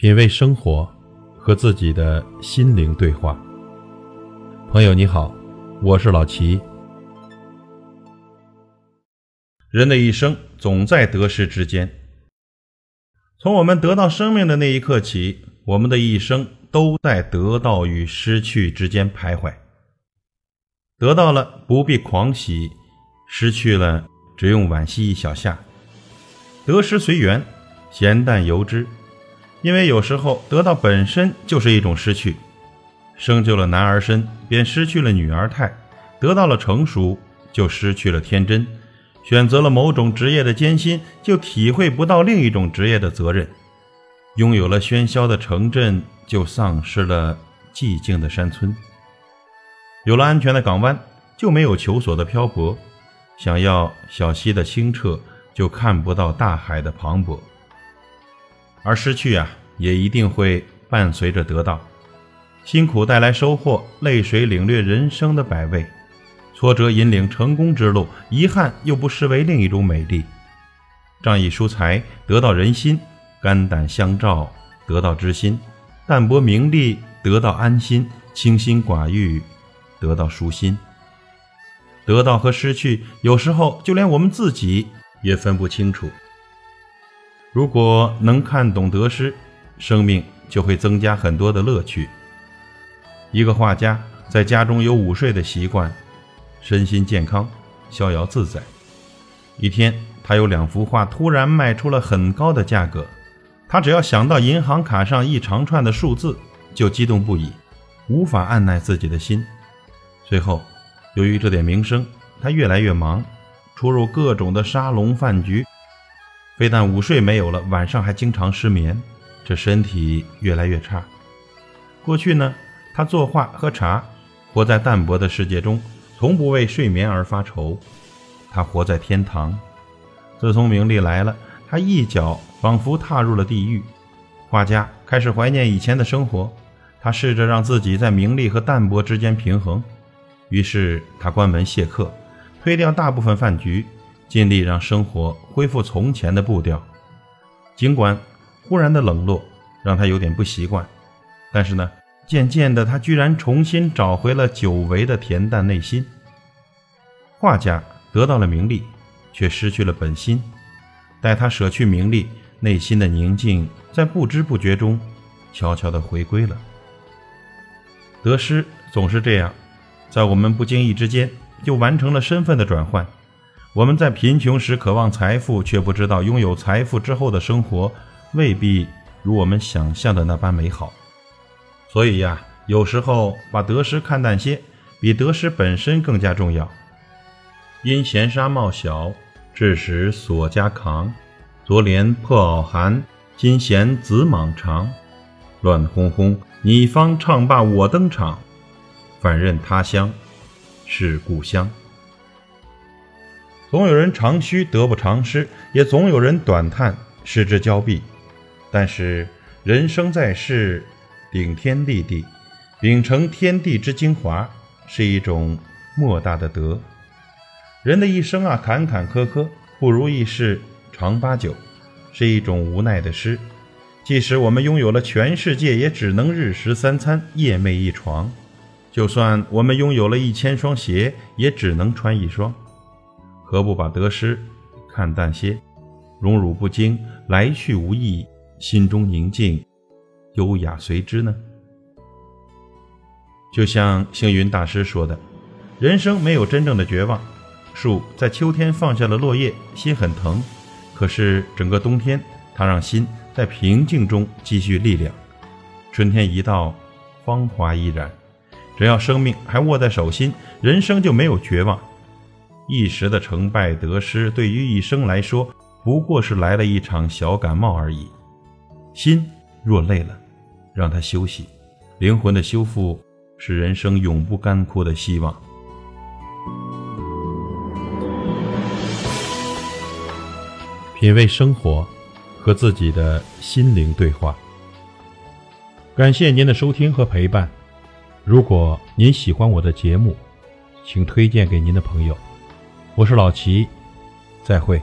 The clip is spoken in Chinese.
品味生活，和自己的心灵对话。朋友你好，我是老齐。人的一生总在得失之间，从我们得到生命的那一刻起，我们的一生都在得到与失去之间徘徊。得到了不必狂喜，失去了只用惋惜一小下。得失随缘，闲淡由之。因为有时候得到本身就是一种失去，生就了男儿身，便失去了女儿态；得到了成熟，就失去了天真；选择了某种职业的艰辛，就体会不到另一种职业的责任；拥有了喧嚣的城镇，就丧失了寂静的山村；有了安全的港湾，就没有求索的漂泊；想要小溪的清澈，就看不到大海的磅礴。而失去啊，也一定会伴随着得到。辛苦带来收获，泪水领略人生的百味，挫折引领成功之路，遗憾又不失为另一种美丽。仗义疏财得到人心，肝胆相照得到知心，淡泊名利得到安心，清心寡欲得到舒心。得到和失去，有时候就连我们自己也分不清楚。如果能看懂得失，生命就会增加很多的乐趣。一个画家在家中有午睡的习惯，身心健康，逍遥自在。一天，他有两幅画突然卖出了很高的价格，他只要想到银行卡上一长串的数字，就激动不已，无法按耐自己的心。随后，由于这点名声，他越来越忙，出入各种的沙龙饭局。非但午睡没有了，晚上还经常失眠，这身体越来越差。过去呢，他作画喝茶，活在淡泊的世界中，从不为睡眠而发愁。他活在天堂。自从名利来了，他一脚仿佛踏入了地狱。画家开始怀念以前的生活，他试着让自己在名利和淡泊之间平衡。于是他关门谢客，推掉大部分饭局。尽力让生活恢复从前的步调，尽管忽然的冷落让他有点不习惯，但是呢，渐渐的他居然重新找回了久违的恬淡内心。画家得到了名利，却失去了本心。待他舍去名利，内心的宁静在不知不觉中悄悄地回归了。得失总是这样，在我们不经意之间就完成了身份的转换。我们在贫穷时渴望财富，却不知道拥有财富之后的生活未必如我们想象的那般美好。所以呀，有时候把得失看淡些，比得失本身更加重要。因闲沙帽小，致使所家扛；昨怜破袄寒，今嫌子莽长。乱哄哄，你方唱罢我登场，反认他乡是故乡。总有人长吁得不偿失，也总有人短叹失之交臂。但是人生在世，顶天立地，秉承天地之精华，是一种莫大的德。人的一生啊，坎坎坷坷，不如意事常八九，是一种无奈的诗。即使我们拥有了全世界，也只能日食三餐，夜寐一床；就算我们拥有了一千双鞋，也只能穿一双。何不把得失看淡些，荣辱不惊，来去无意，心中宁静，优雅随之呢？就像星云大师说的：“人生没有真正的绝望。树在秋天放下了落叶，心很疼，可是整个冬天，它让心在平静中积蓄力量。春天一到，芳华依然。只要生命还握在手心，人生就没有绝望。”一时的成败得失，对于一生来说，不过是来了一场小感冒而已。心若累了，让它休息。灵魂的修复，是人生永不干枯的希望。品味生活，和自己的心灵对话。感谢您的收听和陪伴。如果您喜欢我的节目，请推荐给您的朋友。我是老齐，再会。